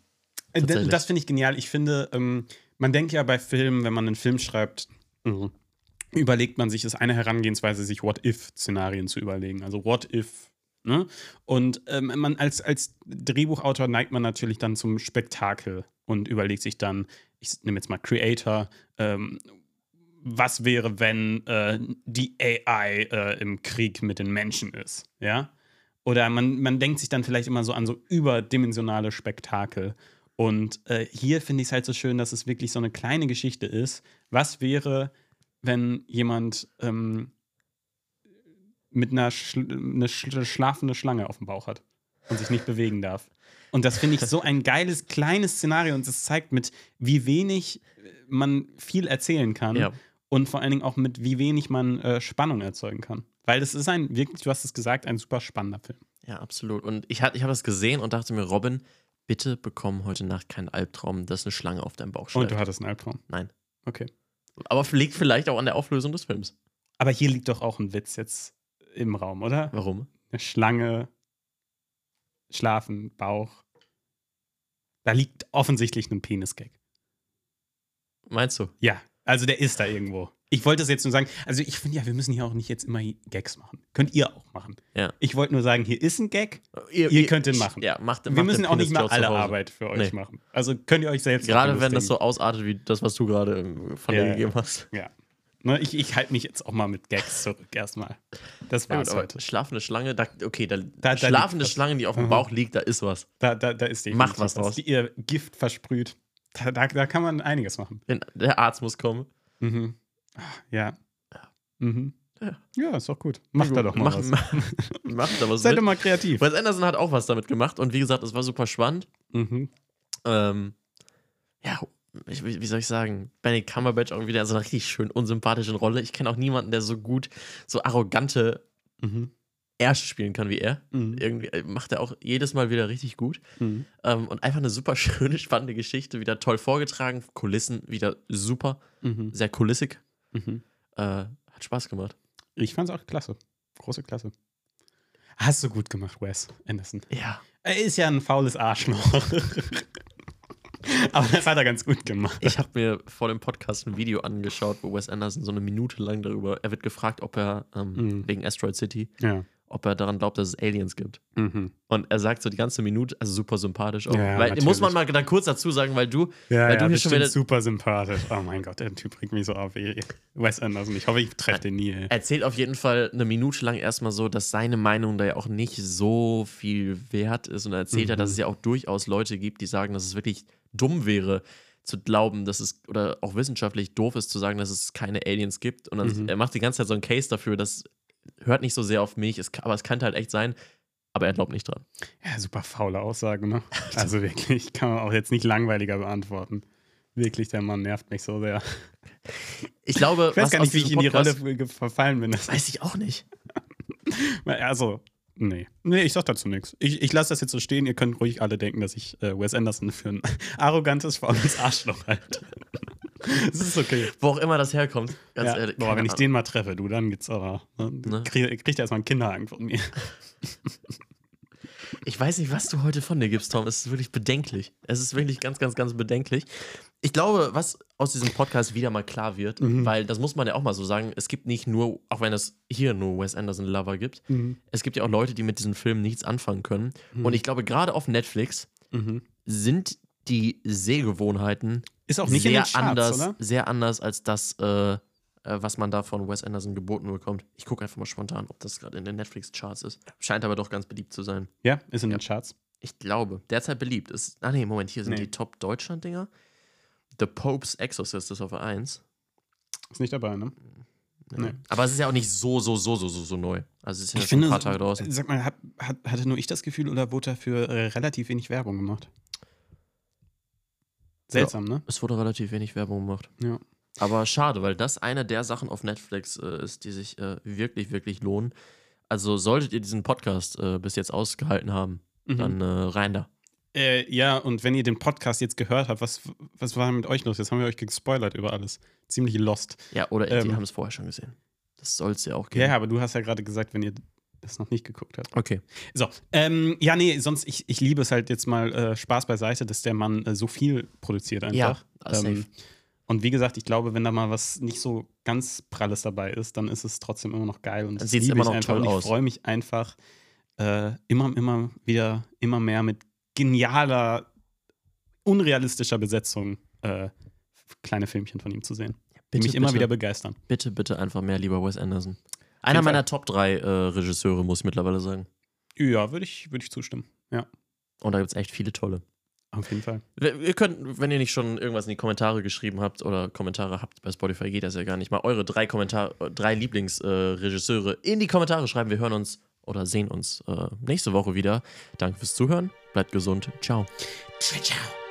Äh. Das finde ich genial. Ich finde, ähm, man denkt ja bei Filmen, wenn man einen Film schreibt, mhm, überlegt man sich, ist eine Herangehensweise, sich What-If-Szenarien zu überlegen. Also What-If. Ne? Und ähm, man als, als Drehbuchautor neigt man natürlich dann zum Spektakel und überlegt sich dann, ich nehme jetzt mal Creator, ähm, was wäre, wenn äh, die AI äh, im Krieg mit den Menschen ist, ja? Oder man, man denkt sich dann vielleicht immer so an so überdimensionale Spektakel. Und äh, hier finde ich es halt so schön, dass es wirklich so eine kleine Geschichte ist. Was wäre, wenn jemand ähm, mit einer Schl eine schl schlafende Schlange auf dem Bauch hat und sich nicht bewegen darf? Und das finde ich so ein geiles, kleines Szenario und es zeigt, mit wie wenig äh, man viel erzählen kann Ja. und vor allen Dingen auch mit wie wenig man äh, Spannung erzeugen kann. Weil das ist ein, wirklich, du hast es gesagt, ein super spannender Film. Ja, absolut. Und ich, hat- ich habe das gesehen und dachte mir, Robin, bitte bekomm heute Nacht keinen Albtraum, dass eine Schlange auf deinem Bauch Und schlägt. du hattest einen Albtraum. Nein. Okay. Aber liegt vielleicht auch an der Auflösung des Films. Aber hier liegt doch auch ein Witz jetzt. im Raum, oder? Warum? Eine Schlange, Schlafen, Bauch. Da liegt offensichtlich ein Penis-Gag. Meinst du? Ja, also der ist da irgendwo. Ich wollte es jetzt nur sagen, also ich finde ja, wir müssen hier auch nicht jetzt immer Gags machen. Könnt ihr auch machen. Ja. Ich wollte nur sagen, hier ist ein Gag. Ihr könnt den machen. Ja, macht, Wir macht müssen auch nicht mal alle. Arbeit für euch Nee. machen. Also könnt ihr euch selbst Gerade wenn das so ausartet wie das, was du gerade ähm, von Ja, dir ja. gegeben hast. Ja. Ne, ich ich halte mich jetzt auch mal mit Gags zurück erstmal. Das Ja, war's aber heute. schlafende Schlange, da, okay, da, da schlafende liegt was. Schlange, die auf dem. Bauch liegt, da ist was. Da, da, da ist die. Macht was draus. Die ihr Gift versprüht. Da, da, da kann man einiges machen. Der Arzt muss kommen. Mhm. Ah, Ja. Mhm. Ja. Ja, ist doch gut. Macht da doch mal Mach- was. Macht da was Seid doch mal kreativ. Wes Anderson hat auch was damit gemacht und wie gesagt, es war super spannend. Mhm. Ähm, ja, ich, wie soll ich sagen, Benedict Cumberbatch auch wieder in so einer richtig schön unsympathischen Rolle. Ich kenne auch niemanden, der so gut so arrogante Mhm. Ärsche spielen kann wie er. Mhm. Irgendwie äh, macht er auch jedes Mal wieder richtig gut. Mhm. Ähm, und einfach eine super schöne, spannende Geschichte, wieder toll vorgetragen. Kulissen wieder super, Mhm. sehr kulissig. Mhm. Äh, hat Spaß gemacht. Ich fand's auch klasse. Große Klasse. Hast du gut gemacht, Wes Anderson. Ja. Er ist ja ein faules Arschloch. Aber das hat er ganz gut gemacht. Ich habe mir vor dem Podcast ein Video angeschaut, wo Wes Anderson so eine Minute lang darüber, er wird gefragt, ob er, ähm, Mhm. wegen Asteroid City, Ja. Ob er daran glaubt, dass es Aliens gibt. Mhm. Und er sagt so die ganze Minute, also super sympathisch auch. Ja, weil, muss man mal da kurz dazu sagen, weil du, Ja, weil ja, du hier das schon wieder super sympathisch. Oh mein Gott, der Typ bringt mich so auf wie Wes Anderson. Ich hoffe, ich treffe den nie. Ey. erzählt auf jeden Fall eine Minute lang erstmal so, dass seine Meinung da ja auch nicht so viel wert ist. Und er erzählt ja, Mhm. dass es ja auch durchaus Leute gibt, die sagen, dass es wirklich dumm wäre, zu glauben, dass es, oder auch wissenschaftlich doof ist, zu sagen, dass es keine Aliens gibt. Und dann, Mhm. er macht die ganze Zeit so einen Case dafür, das hört nicht so sehr auf mich, es, kann- aber es könnte halt echt sein. Aber er glaubt nicht dran. Ja, super faule Aussage, ne? Also wirklich, kann man auch jetzt nicht langweiliger beantworten. Wirklich, der Mann nervt mich so sehr. Ich glaube, Ich weiß was gar nicht, wie ich in die Podcast- Rolle verfallen bin. Das Weiß ich auch nicht. Also, nee. Nee, ich sag dazu nichts. Ich, ich lasse das jetzt so stehen. Ihr könnt ruhig alle denken, dass ich äh, Wes Anderson für ein arrogantes, faules Arschloch halte. Das ist okay. Wo auch immer das herkommt. Ganz Ja. ehrlich. Boah, wenn ich Ahnung. den mal treffe, du, dann geht's aber. Ne? Ne? Krieg, kriegt er erstmal einen Kinderhang von mir. Ich weiß nicht, was du heute von dir gibst, Tom. Es ist wirklich bedenklich. Es ist wirklich ganz, ganz, ganz bedenklich. Ich glaube, was aus diesem Podcast wieder mal klar wird, Mhm. weil das muss man ja auch mal so sagen, es gibt nicht nur, auch wenn es hier nur Wes Anderson Lover gibt, es gibt ja auch Leute, die mit diesem Film nichts anfangen können. Mhm. Und ich glaube, gerade auf Netflix Mhm. sind die Sehgewohnheiten Ist auch nicht sehr in den Charts, anders, oder? sehr anders als das, äh, äh, was man da von Wes Anderson geboten bekommt. Ich gucke einfach mal spontan, ob das gerade in den Netflix-Charts ist. Scheint aber doch ganz beliebt zu sein. Ja, ist in Ja. den Charts. Ich glaube, derzeit beliebt ist. Ah, nee, Moment, hier sind Nee. die Top-Deutschland-Dinger. The Pope's Exorcist ist auf der 1. Ist nicht dabei, ne? Ja. Nee. Aber es ist ja auch nicht so, so, so, so, so, so neu. Also es ist ja Ich schon finde, ein paar Tage draußen. sag mal, hat, hat, hatte nur ich das Gefühl oder wurde dafür äh, relativ wenig Werbung gemacht? Seltsam, ne? Es wurde relativ wenig Werbung gemacht. Ja. Aber schade, weil das eine der Sachen auf Netflix äh, ist, die sich äh, wirklich, wirklich lohnen. Also solltet ihr diesen Podcast äh, bis jetzt ausgehalten haben, Mhm. dann äh, rein da. Äh, ja, und wenn ihr den Podcast jetzt gehört habt, was, was war mit euch los? Jetzt haben wir euch gespoilert über alles. Ziemlich lost. Ja, oder die Ähm. haben es vorher schon gesehen. Das soll es ja auch Ja, geben. aber du hast ja gerade gesagt, wenn ihr das noch nicht geguckt habt. Okay. So, ähm, ja, nee, sonst, ich, ich liebe es halt jetzt mal äh, Spaß beiseite, dass der Mann äh, so viel produziert einfach. Ja. Ähm, und wie gesagt, ich glaube, wenn da mal was nicht so ganz Pralles dabei ist, dann ist es trotzdem immer noch geil. Und das liebe immer ich noch einfach. toll und ich freue mich einfach äh, immer, immer wieder, immer mehr mit genialer, unrealistischer Besetzung äh, kleine Filmchen von ihm zu sehen. Die Bitte, mich immer bitte. wieder begeistern. Bitte, bitte einfach mehr lieber Wes Anderson. Einer Fall. meiner Top 3 äh, Regisseure, muss ich mittlerweile sagen. Ja, würde ich, würd ich zustimmen. Ja, Und da gibt es echt viele tolle. auf jeden Fall. Ihr könnt, wenn ihr nicht schon irgendwas in die Kommentare geschrieben habt oder Kommentare habt, bei Spotify geht das ja gar nicht mal, eure drei Kommentar drei Lieblingsregisseure äh, in die Kommentare schreiben. Wir hören uns oder sehen uns äh, nächste Woche wieder. Danke fürs Zuhören. Bleibt gesund. Ciao. Ciao, ciao.